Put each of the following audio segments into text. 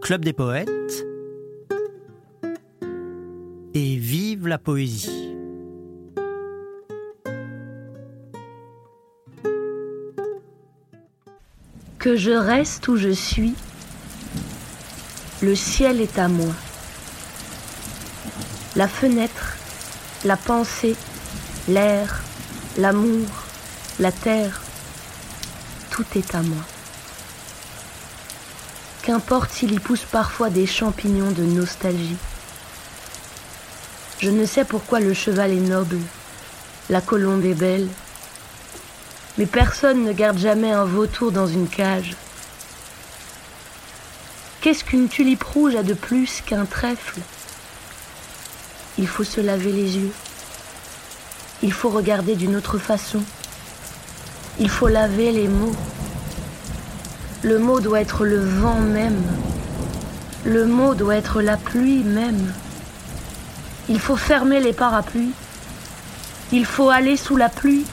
Club des poètes et vive la poésie. Que je reste où je suis, le ciel est à moi. La fenêtre, la pensée, l'air, l'amour, la terre, tout est à moi. Qu'importe s'il y pousse parfois des champignons de nostalgie. Je ne sais pourquoi le cheval est noble, la colombe est belle, mais personne ne garde jamais un vautour dans une cage. Qu'est-ce qu'une tulipe rouge a de plus qu'un trèfle? Il faut se laver les yeux. Il faut regarder d'une autre façon. Il faut laver les mots. Le mot doit être le vent même. Le mot doit être la pluie même. Il faut fermer les parapluies. Il faut aller sous la pluie.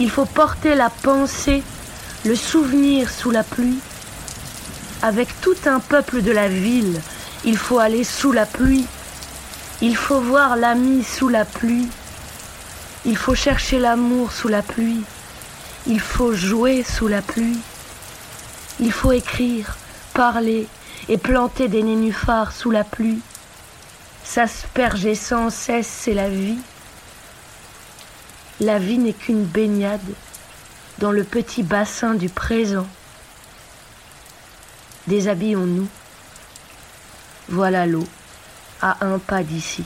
Il faut porter la pensée, le souvenir sous la pluie. Avec tout un peuple de la ville, il faut aller sous la pluie. Il faut voir l'ami sous la pluie. Il faut chercher l'amour sous la pluie. Il faut jouer sous la pluie. Il faut écrire, parler et planter des nénuphars sous la pluie. S'asperger sans cesse, c'est la vie. La vie n'est qu'une baignade dans le petit bassin du présent. Déshabillons-nous. Voilà l'eau, à un pas d'ici.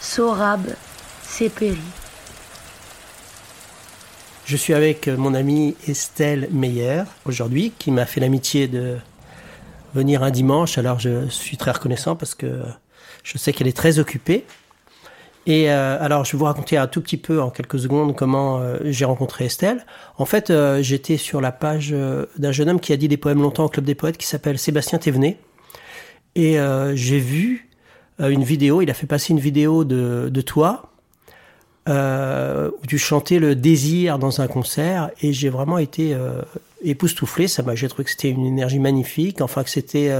Sorab Sépéry. Je suis avec mon amie Estelle Meyer aujourd'hui, qui m'a fait l'amitié de venir un dimanche. Alors je suis très reconnaissant parce que je sais qu'elle est très occupée. Et euh, alors, je vais vous raconter un tout petit peu en quelques secondes comment euh, j'ai rencontré Estelle. En fait, euh, j'étais sur la page d'un jeune homme qui a dit des poèmes longtemps au Club des Poètes, qui s'appelle Sébastien Thévenet. Et j'ai vu une vidéo, il a fait passer une vidéo de, de toi, où tu chantais le désir dans un concert, et j'ai vraiment été époustouflé. Ça m'a, j'ai trouvé que c'était une énergie magnifique, enfin que c'était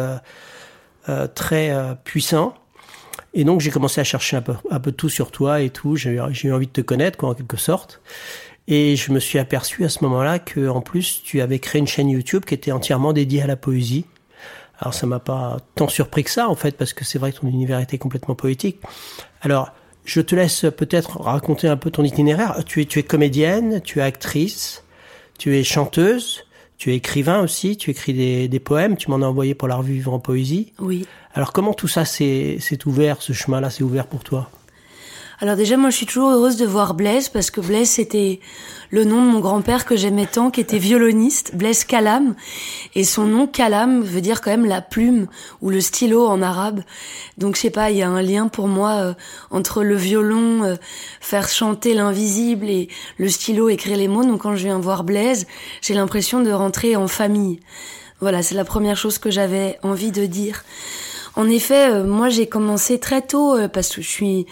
très puissant. Et donc j'ai commencé à chercher un peu, un peu tout sur toi et tout. J'ai eu envie de te connaître, quoi, en quelque sorte. Et je me suis aperçu à ce moment-là que, en plus, tu avais créé une chaîne YouTube qui était entièrement dédiée à la poésie. Alors ça m'a pas tant surpris que ça, en fait, parce que c'est vrai que ton univers était complètement poétique. Alors, je te laisse peut-être raconter un peu ton itinéraire. Tu es, tu es comédienne, tu es actrice, tu es chanteuse, tu es écrivain aussi, tu écris des, des poèmes, tu m'en as envoyé pour la revue Vivre en Poésie. Oui. Alors comment tout ça s'est ouvert, ce chemin-là s'est ouvert pour toi? Alors déjà, moi, je suis toujours heureuse de voir Blaise parce que Blaise, c'était le nom de mon grand-père que j'aimais tant, qui était violoniste, Blaise Kalam. Et son nom, Kalam, veut dire quand même la plume ou le stylo en arabe. Donc, je sais pas, il y a un lien pour moi euh, entre le violon, euh, faire chanter l'invisible et le stylo, écrire les mots. Donc, quand je viens voir Blaise, j'ai l'impression de rentrer en famille. Voilà, c'est la première chose que j'avais envie de dire. En effet, euh, moi j'ai commencé très tôt parce que je suis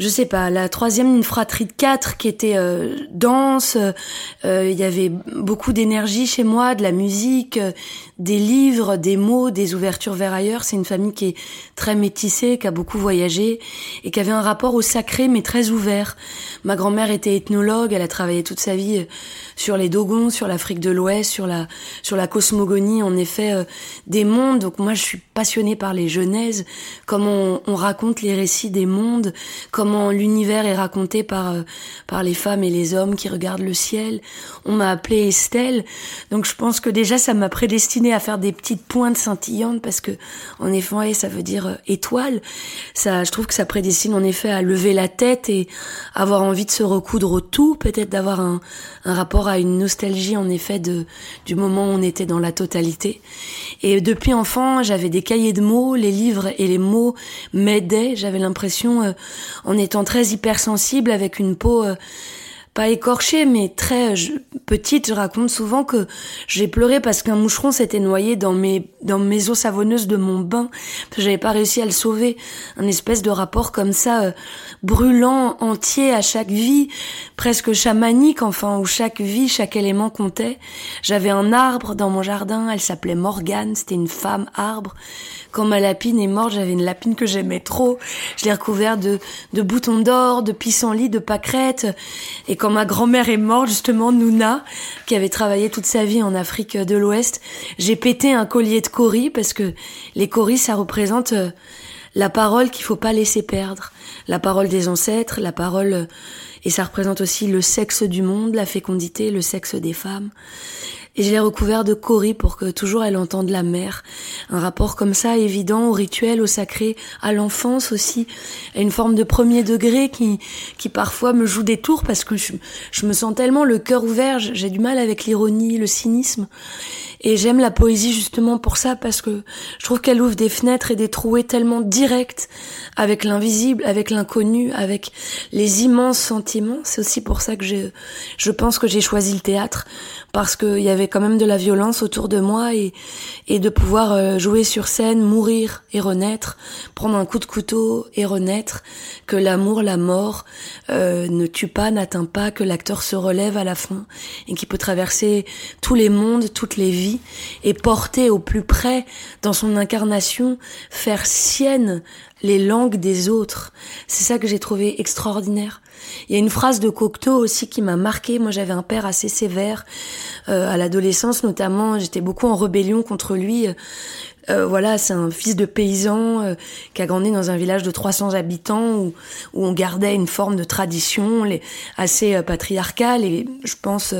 je sais pas, la troisième, une fratrie de quatre qui était euh, dense. Euh, il y avait beaucoup d'énergie chez moi, de la musique, euh, des livres, des mots, des ouvertures vers ailleurs. C'est une famille qui est très métissée, qui a beaucoup voyagé et qui avait un rapport au sacré mais très ouvert. Ma grand-mère était ethnologue, elle a travaillé toute sa vie sur les Dogons, sur l'Afrique de l'Ouest, sur la sur la cosmogonie, en effet, des mondes. Donc moi, je suis passionnée par les genèses, comment on, on raconte les récits des mondes, comment l'univers est raconté par euh, par les femmes et les hommes qui regardent le ciel. On m'a appelée Estelle, donc je pense que déjà ça m'a prédestinée à faire des petites pointes scintillantes parce que en effet ça veut dire euh, étoile. Ça, je trouve que ça prédestine en effet à lever la tête et avoir envie de se recoudre au tout, peut-être d'avoir un, rapport à une nostalgie en effet de du moment où on était dans la totalité. Et depuis enfant, j'avais des cahiers de mots, les livres et les mots m'aidaient. J'avais l'impression, euh, en étant très hypersensible, avec une peau euh, pas écorchée, mais très petite, je raconte souvent que j'ai pleuré parce qu'un moucheron s'était noyé dans mes, dans mes eaux savonneuses de mon bain. J'avais pas réussi à le sauver. Un espèce de rapport comme ça, euh, brûlant, entier à chaque vie, presque chamanique, enfin, où chaque vie, chaque élément comptait. J'avais un arbre dans mon jardin, elle s'appelait Morgane, c'était une femme arbre. Quand ma lapine est morte, j'avais une lapine que j'aimais trop. Je l'ai recouverte de, de boutons d'or, de pissenlits, de pâquerettes. Et quand ma grand-mère est morte, justement, Nouna, qui avait travaillé toute sa vie en Afrique de l'Ouest, j'ai pété un collier de cori parce que les coris, ça représente euh, la parole qu'il faut pas laisser perdre. La parole des ancêtres, la parole, euh, et ça représente aussi le sexe du monde, la fécondité, le sexe des femmes. Et je l'ai recouvert de cori pour que toujours elle entende la mère. Un rapport comme ça, évident, au rituel, au sacré, à l'enfance aussi, à une forme de premier degré qui, qui parfois me joue des tours parce que je, je me sens tellement le cœur ouvert, j'ai du mal avec l'ironie, le cynisme. Et j'aime la poésie justement pour ça parce que je trouve qu'elle ouvre des fenêtres et des trouées tellement directes avec l'invisible, avec l'inconnu, avec les immenses sentiments. C'est aussi pour ça que je, je pense que j'ai choisi le théâtre parce qu'il y avait quand même de la violence autour de moi et, et de pouvoir euh, jouer sur scène, mourir et renaître, prendre un coup de couteau et renaître, que l'amour, la mort euh, ne tue pas, n'atteint pas, que l'acteur se relève à la fin et qui peut traverser tous les mondes, toutes les vies et porter au plus près dans son incarnation, faire sienne les langues des autres. C'est ça que j'ai trouvé extraordinaire. Il y a une phrase de Cocteau aussi qui m'a marqué. Moi, j'avais un père assez sévère euh, à l'adolescence, notamment. J'étais beaucoup en rébellion contre lui. Euh, voilà, c'est un fils de paysan euh, qui a grandi dans un village de 300 habitants où, où on gardait une forme de tradition les, assez euh, patriarcale et je pense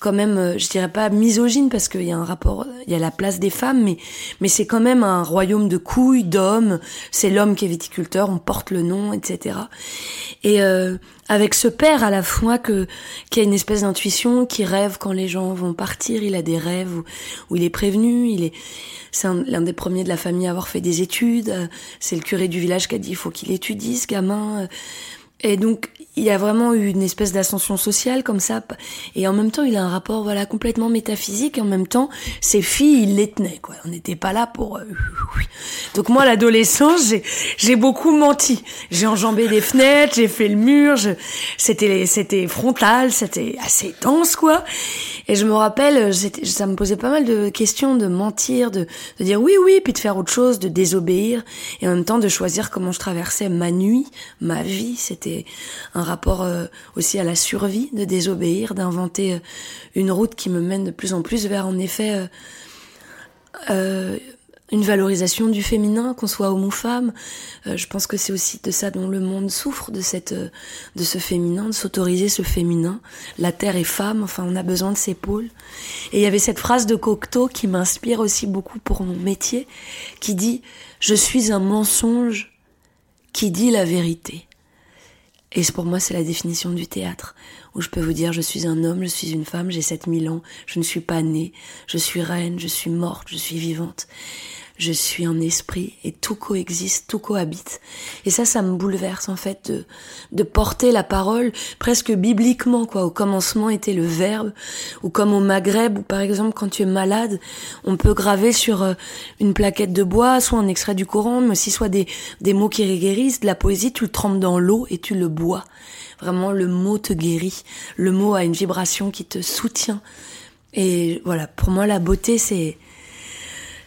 quand même, je dirais pas misogyne parce qu'il y a un rapport, il y a la place des femmes, mais, mais c'est quand même un royaume de couilles, d'hommes. C'est l'homme qui est viticulteur, on porte le nom, etc. Et avec ce père à la fois que qui a une espèce d'intuition, qui rêve quand les gens vont partir, il a des rêves où, où il est prévenu, il est c'est l'un des premiers de la famille à avoir fait des études, c'est le curé du village qui a dit il faut qu'il étudie ce gamin. Et donc il y a vraiment eu une espèce d'ascension sociale comme ça. Et en même temps, il a un rapport voilà complètement métaphysique. Et en même temps, ses filles, il les tenait. Quoi. On n'était pas là pour. Euh, donc moi, l'adolescence, j'ai j'ai beaucoup menti. J'ai enjambé des fenêtres, j'ai fait le mur. C'était c'était frontal, c'était assez dense quoi. Et je me rappelle, ça me posait pas mal de questions de mentir, de, de dire oui oui, puis de faire autre chose, de désobéir, et en même temps de choisir comment je traversais ma nuit, ma vie. C'était un rapport euh, aussi à la survie, de désobéir, d'inventer euh, une route qui me mène de plus en plus vers en effet euh, une valorisation du féminin, qu'on soit homme ou femme. je pense que c'est aussi de ça dont le monde souffre, de de ce féminin, de s'autoriser ce féminin. La terre est femme, enfin on a besoin de ses pôles. Et il y avait cette phrase de Cocteau qui m'inspire aussi beaucoup pour mon métier, qui dit je suis un mensonge qui dit la vérité. Et pour moi, c'est la définition du théâtre, où je peux vous dire, je suis un homme, je suis une femme, j'ai 7000 ans, je ne suis pas née, je suis reine, je suis morte, je suis vivante je suis un esprit et tout coexiste, tout cohabite. Et ça, ça me bouleverse en fait de, de porter la parole presque bibliquement quoi. Au commencement était le verbe, ou comme au Maghreb, où par exemple quand tu es malade, on peut graver sur euh, une plaquette de bois, soit un extrait du Coran, mais aussi soit des, des mots qui guérissent, de la poésie, tu le trempes dans l'eau et tu le bois. Vraiment, le mot te guérit. Le mot a une vibration qui te soutient. Et voilà, pour moi, la beauté, c'est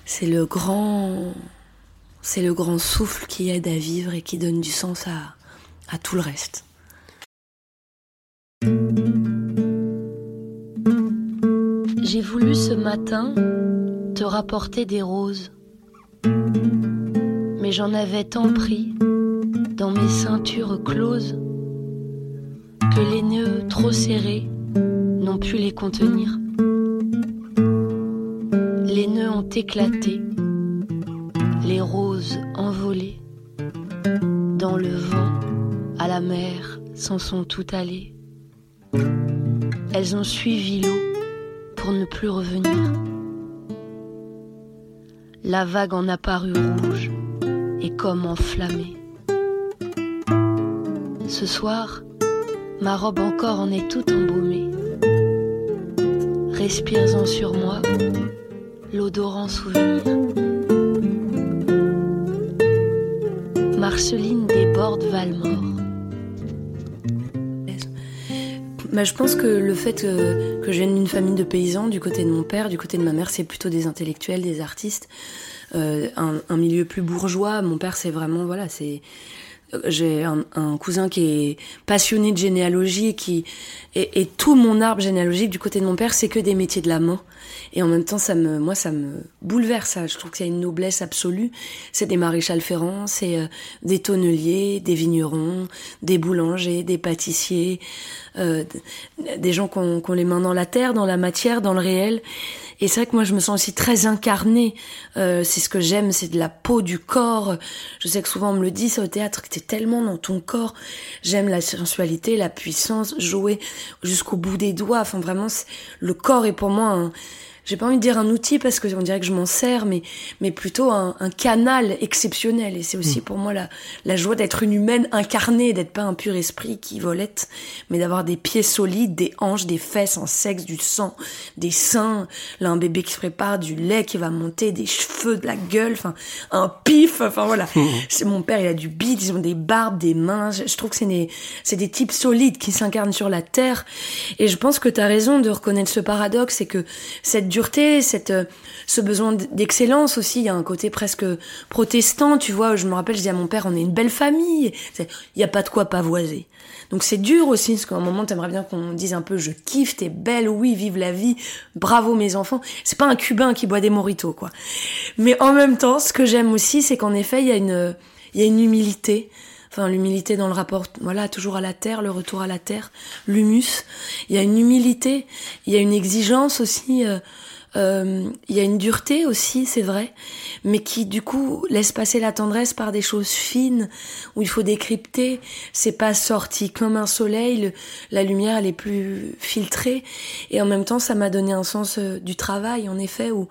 c'est le grand, souffle qui aide à vivre et qui donne du sens à, à tout le reste. J'ai voulu ce matin te rapporter des roses, mais j'en avais tant pris dans mes ceintures closes que les nœuds trop serrés n'ont pu les contenir les nœuds ont éclaté, les roses envolées, dans le vent, à la mer, s'en sont toutes allées. Elles ont suivi l'eau pour ne plus revenir. La vague en a paru rouge et comme enflammée. Ce soir, Ma robe encore en est toute embaumée. Respires-en sur moi l'odorant souvenir. Marceline déborde Valmore. Je pense que le fait que, que je vienne d'une famille de paysans, du côté de mon père, du côté de ma mère, c'est plutôt des intellectuels, des artistes, euh, un, un, milieu plus bourgeois. Mon père, c'est vraiment voilà, c'est j'ai un, un, cousin qui est passionné de généalogie qui et, et, tout mon arbre généalogique du côté de mon père c'est que des métiers de la main et en même temps ça me moi ça me bouleverse je trouve qu'il y a une noblesse absolue c'est des maréchals ferrants c'est euh, des tonneliers des vignerons des boulangers des pâtissiers euh, des gens qui ont, qui ont les mains dans la terre dans la matière dans le réel et c'est vrai que moi, je me sens aussi très incarnée. Euh, c'est ce que j'aime, c'est de la peau, du corps. Je sais que souvent on me le dit, c'est au théâtre, que tellement dans ton corps. J'aime la sensualité, la puissance, jouer jusqu'au bout des doigts. Enfin, vraiment, le corps est pour moi un j'ai pas envie de dire un outil parce que on dirait que je m'en sers, mais, mais plutôt un, un canal exceptionnel. Et c'est aussi mm. pour moi la, la joie d'être une humaine incarnée, d'être pas un pur esprit qui volette, mais d'avoir des pieds solides, des hanches, des fesses, un sexe, du sang, des seins, là un bébé qui se prépare, du lait qui va monter, des cheveux, de la gueule, enfin un pif, enfin voilà. c'est mon père, il a du bide, ils ont des barbes, des mains. Je, je trouve que c'est des, c'est des types solides qui s'incarnent sur la terre. Et je pense que tu as raison de reconnaître ce paradoxe, c'est que cette cette, euh, ce besoin d'excellence aussi. Il y a un côté presque protestant, tu vois. Je me rappelle, je dis à mon père, on est une belle famille. Il n'y a pas de quoi pavoiser. Donc c'est dur aussi, parce qu'à un moment, t'aimerais bien qu'on dise un peu, je kiffe, t'es belle, oui, vive la vie, bravo mes enfants. C'est pas un cubain qui boit des moritos, quoi. Mais en même temps, ce que j'aime aussi, c'est qu'en effet, il y a une, il y a une humilité enfin l'humilité dans le rapport voilà toujours à la terre le retour à la terre l'humus il y a une humilité il y a une exigence aussi euh, il y a une dureté aussi, c'est vrai, mais qui du coup laisse passer la tendresse par des choses fines où il faut décrypter. C'est pas sorti comme un soleil, la lumière elle est plus filtrée et en même temps ça m'a donné un sens euh, du travail en effet où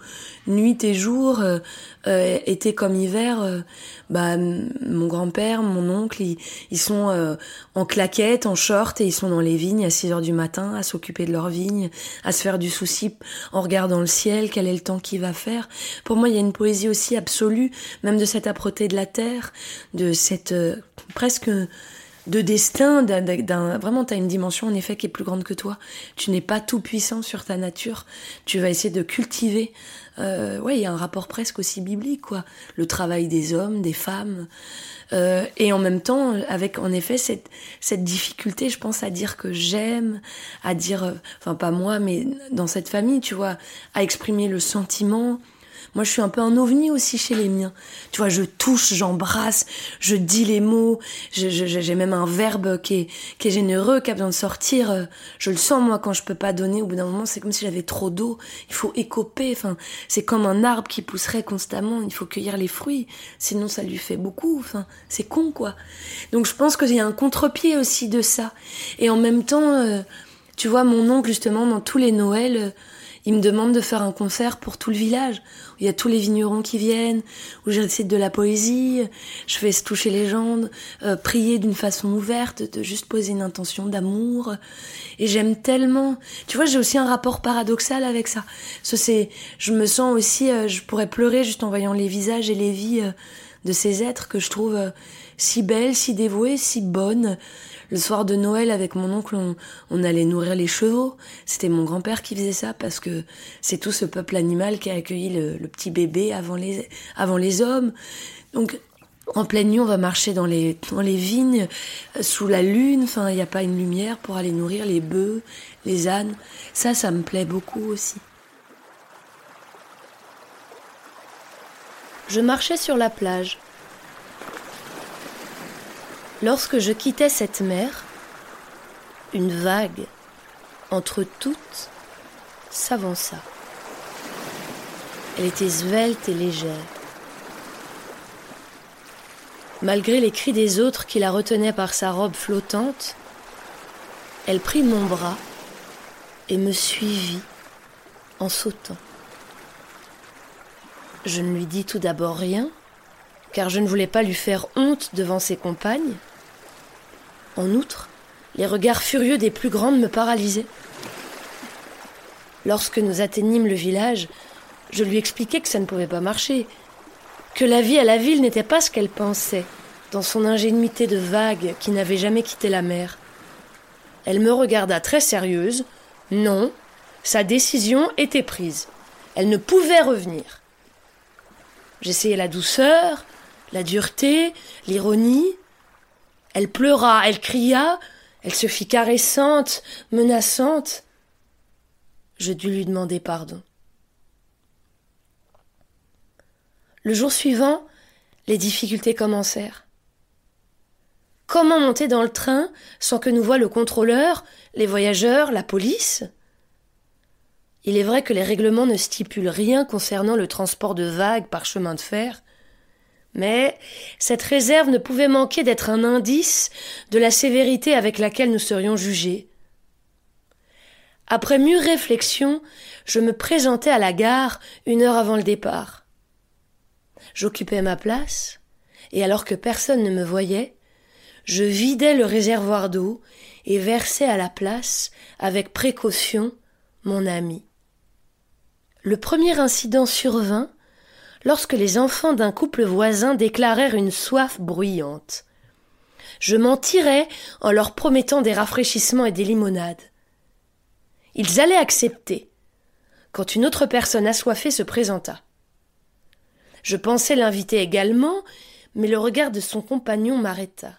nuit et jour, euh, euh, été comme hiver, euh, bah, mon grand-père, mon oncle, ils, sont euh, en claquettes, en short, et ils sont dans les vignes à 6 heures du matin, à s'occuper de leurs vignes, à se faire du souci en regardant ciel, quel est le temps qu'il va faire. Pour moi, il y a une poésie aussi absolue, même de cette âpreté de la terre, de cette presque de destin, d'un, vraiment, tu as une dimension en effet qui est plus grande que toi. Tu n'es pas tout puissant sur ta nature. Tu vas essayer de cultiver. Euh, ouais, il y a un rapport presque aussi biblique, quoi. Le travail des hommes, des femmes, euh, et en même temps, avec en effet cette cette difficulté, je pense, à dire que j'aime, à dire, euh, enfin pas moi, mais dans cette famille, tu vois, à exprimer le sentiment moi, je suis un peu un ovni aussi chez les miens. Tu vois, je touche, j'embrasse, je dis les mots. J'ai même un verbe qui est, qui est généreux, qui a besoin de sortir. Je le sens, moi, quand je peux pas donner. Au bout d'un moment, c'est comme si j'avais trop d'eau. Il faut écoper. Enfin, c'est comme un arbre qui pousserait constamment. Il faut cueillir les fruits. Sinon, ça lui fait beaucoup. Enfin, c'est con, quoi. Donc, je pense qu'il y a un contre-pied aussi de ça. Et en même temps, euh, tu vois, mon oncle, justement, dans tous les Noëls, il me demande de faire un concert pour tout le village. Où il y a tous les vignerons qui viennent, où j'essaie de la poésie, je fais se toucher les gens, euh, prier d'une façon ouverte, de juste poser une intention d'amour. Et j'aime tellement. Tu vois, j'ai aussi un rapport paradoxal avec ça. Ce, c'est, je me sens aussi, euh, je pourrais pleurer juste en voyant les visages et les vies euh, de ces êtres que je trouve si belles, si dévouées, si bonnes. Le soir de Noël, avec mon oncle, on, allait nourrir les chevaux. C'était mon grand-père qui faisait ça parce que c'est tout ce peuple animal qui a accueilli le, petit bébé avant les, avant les hommes. Donc, en pleine nuit, on va marcher dans les, dans les vignes, euh, sous la lune. Enfin, il n'y a pas une lumière pour aller nourrir les bœufs, les ânes. Ça, ça me plaît beaucoup aussi. Je marchais sur la plage. Lorsque je quittais cette mer, une vague, entre toutes, s'avança. Elle était svelte et légère. Malgré les cris des autres qui la retenaient par sa robe flottante, elle prit mon bras et me suivit en sautant. Je ne lui dis tout d'abord rien, car je ne voulais pas lui faire honte devant ses compagnes. En outre, Les regards furieux des plus grandes me paralysaient. Lorsque nous atteignîmes le village, je lui expliquai que ça ne pouvait pas marcher, que la vie à la ville n'était pas ce qu'elle pensait, dans son ingénuité de vague qui n'avait jamais quitté la mer. Elle me regarda très sérieuse. Non, sa décision était prise. Elle ne pouvait revenir. J'essayai la douceur, la dureté, l'ironie. Elle pleura, elle cria, elle se fit caressante, menaçante. Je dus lui demander pardon. Le jour suivant, les difficultés commencèrent. Comment monter dans le train sans que nous voie le contrôleur, les voyageurs, la police? Il est vrai que les règlements ne stipulent rien concernant le transport de vagues par chemin de fer, mais cette réserve ne pouvait manquer d'être un indice de la sévérité avec laquelle nous serions jugés. Après mûre réflexion, je me présentai à la gare une heure avant le départ. J'occupais ma place, et alors que personne ne me voyait, je vidai le réservoir d'eau et versai à la place, avec précaution, mon ami. Le premier incident survint lorsque les enfants d'un couple voisin déclarèrent une soif bruyante. Je m'en tirai en leur promettant des rafraîchissements et des limonades. Ils allaient accepter, quand une autre personne assoiffée se présenta. Je pensais l'inviter également, mais le regard de son compagnon m'arrêta.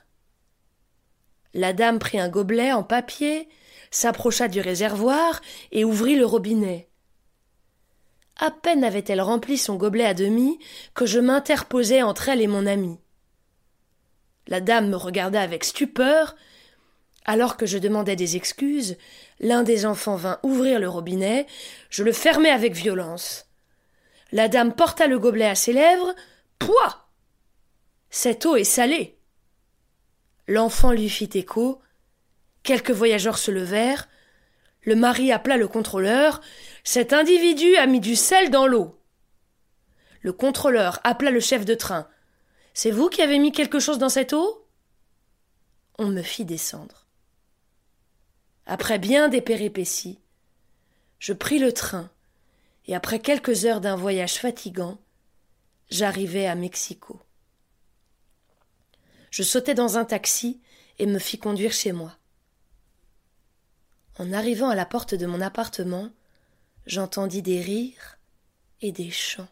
La dame prit un gobelet en papier, s'approcha du réservoir et ouvrit le robinet. À peine avait-elle rempli son gobelet à demi que je m'interposai entre elle et mon ami. La dame me regarda avec stupeur. Alors que je demandais des excuses, l'un des enfants vint ouvrir le robinet, je le fermai avec violence. La dame porta le gobelet à ses lèvres. Pouah Cette eau est salée. L'enfant lui fit écho. Quelques voyageurs se levèrent. Le mari appela le contrôleur. Cet individu a mis du sel dans l'eau. Le contrôleur appela le chef de train. C'est vous qui avez mis quelque chose dans cette eau? On me fit descendre. Après bien des péripéties, je pris le train et après quelques heures d'un voyage fatigant, j'arrivai à Mexico. Je sautai dans un taxi et me fis conduire chez moi. En arrivant à la porte de mon appartement, j'entendis des rires et des chants.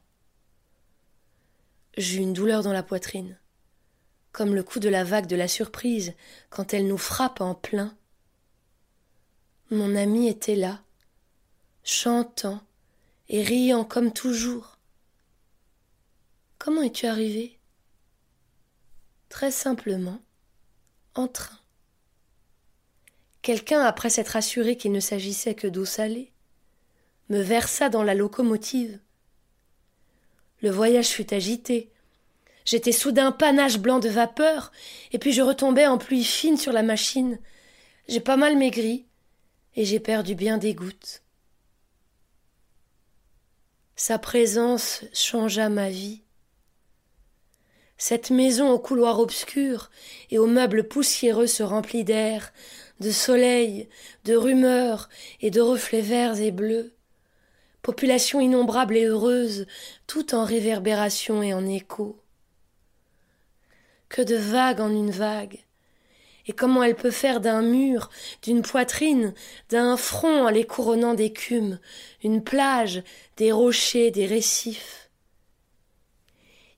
J'eus une douleur dans la poitrine, comme le coup de la vague de la surprise quand elle nous frappe en plein. Mon ami était là, chantant et riant comme toujours. Comment es-tu arrivé? Très simplement, en train. Quelqu'un, après s'être assuré qu'il ne s'agissait que d'eau salée, me versa dans la locomotive. Le voyage fut agité. J'étais soudain panache blanc de vapeur, et puis je retombai en pluie fine sur la machine. J'ai pas mal maigri, et j'ai perdu bien des gouttes. Sa présence changea ma vie. Cette maison au couloir obscur et aux meubles poussiéreux se remplit d'air, de soleil, de rumeurs et de reflets verts et bleus. Population innombrable et heureuse, tout en réverbération et en écho. Que de vagues en une vague, et comment elle peut faire d'un mur, d'une poitrine, d'un front en les couronnant d'écume, une plage, des rochers, des récifs.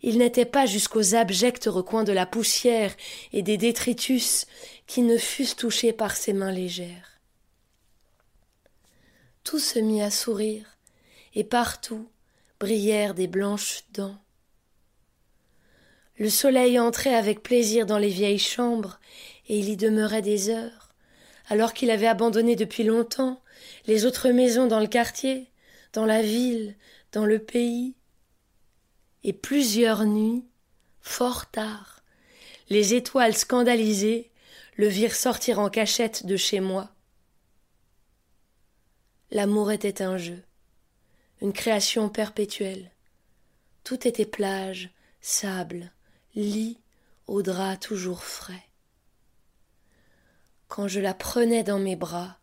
Il n'était pas jusqu'aux abjects recoins de la poussière et des détritus qui ne fussent touchés par ses mains légères. Tout se mit à sourire, et partout brillèrent des blanches dents. Le soleil entrait avec plaisir dans les vieilles chambres et il y demeurait des heures, alors qu'il avait abandonné depuis longtemps les autres maisons dans le quartier, dans la ville, dans le pays. Et plusieurs nuits, fort tard, les étoiles scandalisées le virent sortir en cachette de chez moi. L'amour était un jeu, une création perpétuelle. Tout était plage, sable, lit, au drap toujours frais. Quand je la prenais dans mes bras,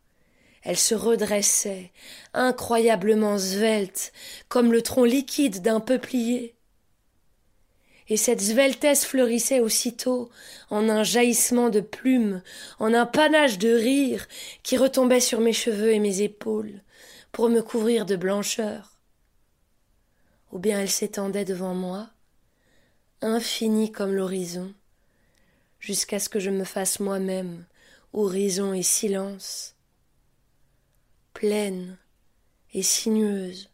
elle se redressait, incroyablement svelte, comme le tronc liquide d'un peuplier. Et cette sveltesse fleurissait aussitôt en un jaillissement de plumes, en un panache de rire qui retombait sur mes cheveux et mes épaules pour me couvrir de blancheur. Ou bien elle s'étendait devant moi, infinie comme l'horizon, jusqu'à ce que je me fasse moi-même horizon et silence. Pleine et sinueuse,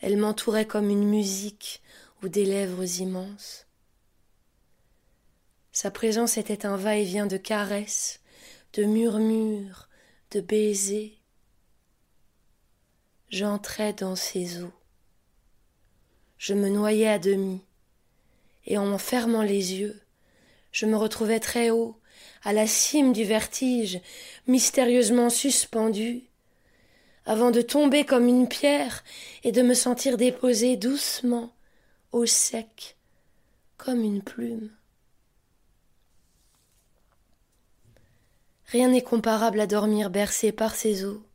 elle m'entourait comme une musique ou des lèvres immenses. Sa présence était un va-et-vient de caresses, de murmures, de baisers. J'entrais dans ses eaux. Je me noyais à demi, et en fermant les yeux, je me retrouvais très haut, à la cime du vertige, mystérieusement suspendu, avant de tomber comme une pierre et de me sentir déposé doucement, au sec, comme une plume. Rien n'est comparable à dormir bercé par ses eaux,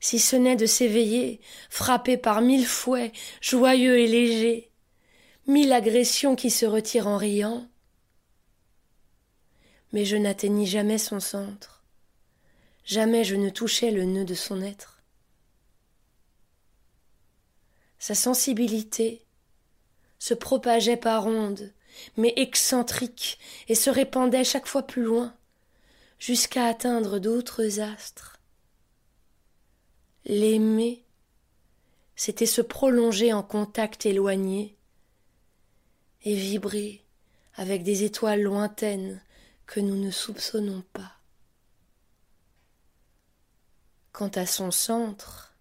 si ce n'est de s'éveiller, frappé par mille fouets, joyeux et légers, mille agressions qui se retirent en riant, mais je n'atteignis jamais son centre. Jamais je ne touchais le nœud de son être. Sa sensibilité se propageait par ondes, mais excentrique, et se répandait chaque fois plus loin, jusqu'à atteindre d'autres astres. L'aimer, c'était se prolonger en contact éloigné, et vibrer avec des étoiles lointaines que nous ne soupçonnons pas. Quant à son centre,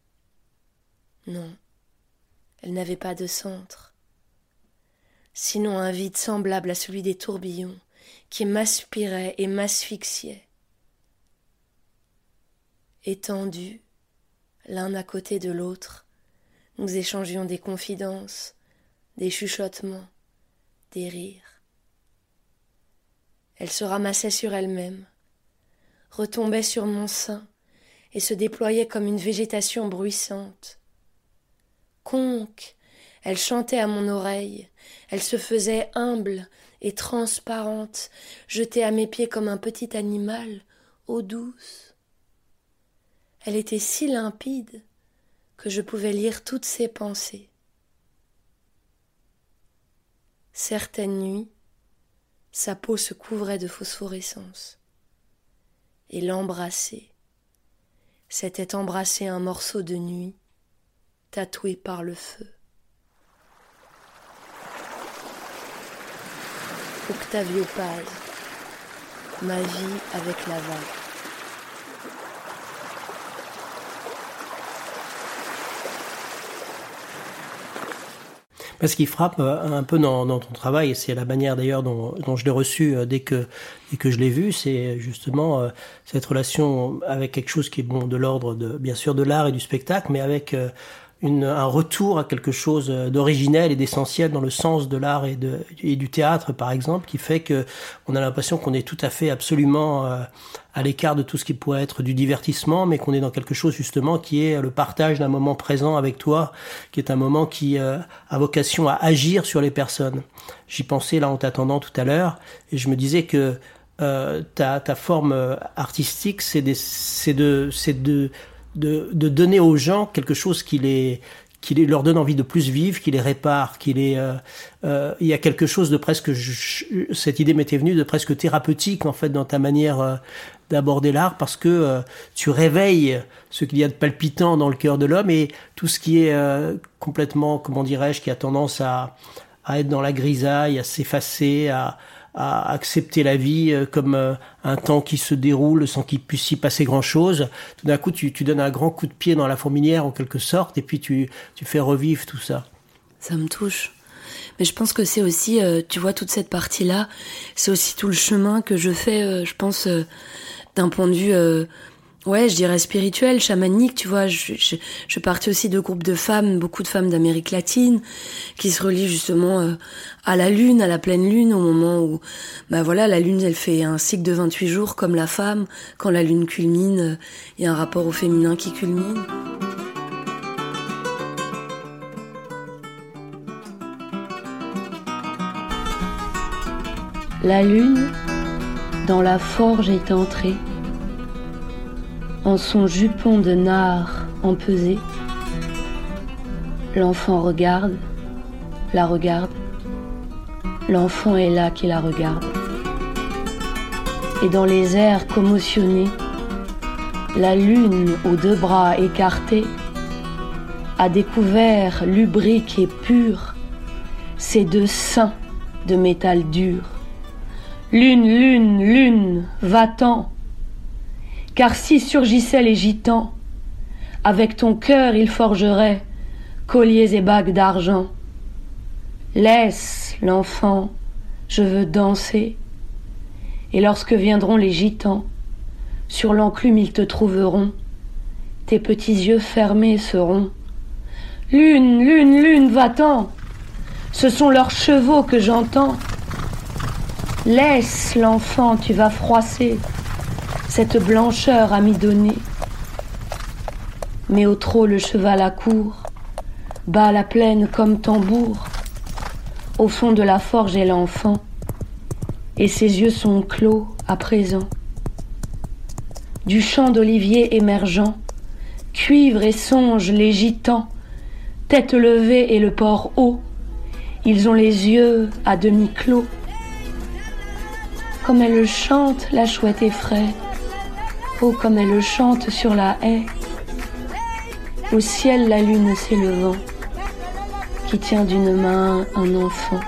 non, elle n'avait pas de centre, sinon un vide semblable à celui des tourbillons qui m'aspiraient et m'asphyxiaient. Étendus, l'un à côté de l'autre, nous échangions des confidences, des chuchotements, des rires. Elle se ramassait sur elle-même, retombait sur mon sein et se déployait comme une végétation bruissante. Conque, elle chantait à mon oreille, elle se faisait humble et transparente, jetée à mes pieds comme un petit animal, eau douce. Elle était si limpide que je pouvais lire toutes ses pensées. Certaines nuits, sa peau se couvrait de phosphorescence. Et l'embrasser, c'était embrasser un morceau de nuit tatoué par le feu. Octavio Paz, ma vie avec la vague. Ce qui frappe euh, un peu dans, ton travail, et c'est la manière d'ailleurs dont, je l'ai reçu euh, dès que, que je l'ai vu, c'est justement euh, cette relation avec quelque chose qui est bon de l'ordre de bien sûr de l'art et du spectacle, mais avec une, un retour à quelque chose d'originel et d'essentiel dans le sens de l'art et, de, et du théâtre, par exemple, qui fait que on a l'impression qu'on est tout à fait absolument euh, à l'écart de tout ce qui pourrait être du divertissement, mais qu'on est dans quelque chose justement qui est le partage d'un moment présent avec toi, qui est un moment qui euh, a vocation à agir sur les personnes. J'y pensais là en t'attendant tout à l'heure, et je me disais que euh, ta, ta forme artistique, c'est de, c'est de de, de, donner aux gens quelque chose qui les qui les, leur donne envie de plus vivre, qui les répare, qui les euh, euh, il y a quelque chose de presque cette idée m'était venue de presque thérapeutique en fait dans ta manière euh, d'aborder l'art parce que tu réveilles ce qu'il y a de palpitant dans le cœur de l'homme et tout ce qui est complètement comment dirais-je qui a tendance à à être dans la grisaille, à s'effacer, à à accepter la vie euh, comme euh, un temps qui se déroule sans qu'il puisse y passer grand-chose. Tout d'un coup, tu, donnes un grand coup de pied dans la fourmilière en quelque sorte, et puis tu, tu fais revivre tout ça. Ça me touche. Mais je pense que c'est aussi, euh, tu vois, toute cette partie-là, c'est aussi tout le chemin que je fais, je pense, d'un point de vue Ouais, je dirais spirituel, chamanique, tu vois. Je, je, aussi de groupes de femmes, beaucoup de femmes d'Amérique latine, qui se relient justement euh, à la lune, à la pleine lune, au moment où, bah voilà, la lune, elle fait un cycle de 28 jours comme la femme. Quand la lune culmine, il y a un rapport au féminin qui culmine. La lune, dans la forge est entrée en son jupon de nard empesé. L'enfant regarde, la regarde. L'enfant est là qui la regarde. Et dans les airs commotionnés, la lune aux deux bras écartés a découvert lubrique et pur ses deux seins de métal dur. Lune, lune, lune, va-t'en, car si surgissaient les gitans, avec ton cœur ils forgeraient colliers et bagues d'argent. Laisse l'enfant, je veux danser. Et lorsque viendront les gitans, sur l'enclume ils te trouveront, tes petits yeux fermés seront. Lune, lune, lune, va-t'en, ce sont leurs chevaux que j'entends. Laisse l'enfant, tu vas froisser cette blancheur amidonnée. Mais au trot le cheval accourt, bat la plaine comme tambour. Au fond de la forge est l'enfant, et ses yeux sont clos à présent. Du champ d'olivier émergent, cuivre et songe les gitans, tête levée et le port haut, ils ont les yeux à demi clos. Comme elle chante, la chouette effraie, Oh, comme elle chante sur la haie. Au ciel, la lune s'élevant, qui tient d'une main un enfant.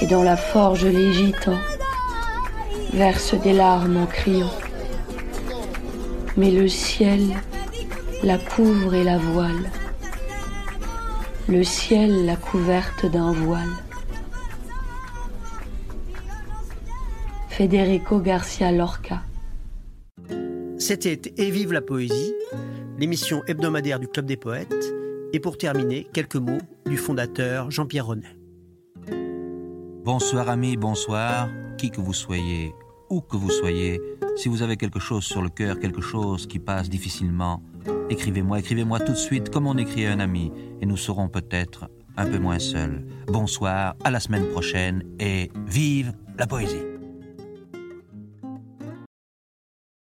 Et dans la forge, les gitans versent des larmes en criant. Mais le ciel la couvre et la voile, le ciel la couverte d'un voile. Federico Garcia Lorca. C'était Et vive la poésie, l'émission hebdomadaire du Club des poètes. Et pour terminer, quelques mots du fondateur Jean-Pierre Renet. Bonsoir amis, bonsoir, qui que vous soyez, où que vous soyez, si vous avez quelque chose sur le cœur, quelque chose qui passe difficilement, Écrivez-moi, écrivez-moi tout de suite comme on écrit à un ami et nous serons peut-être un peu moins seuls. Bonsoir, à la semaine prochaine et vive la poésie.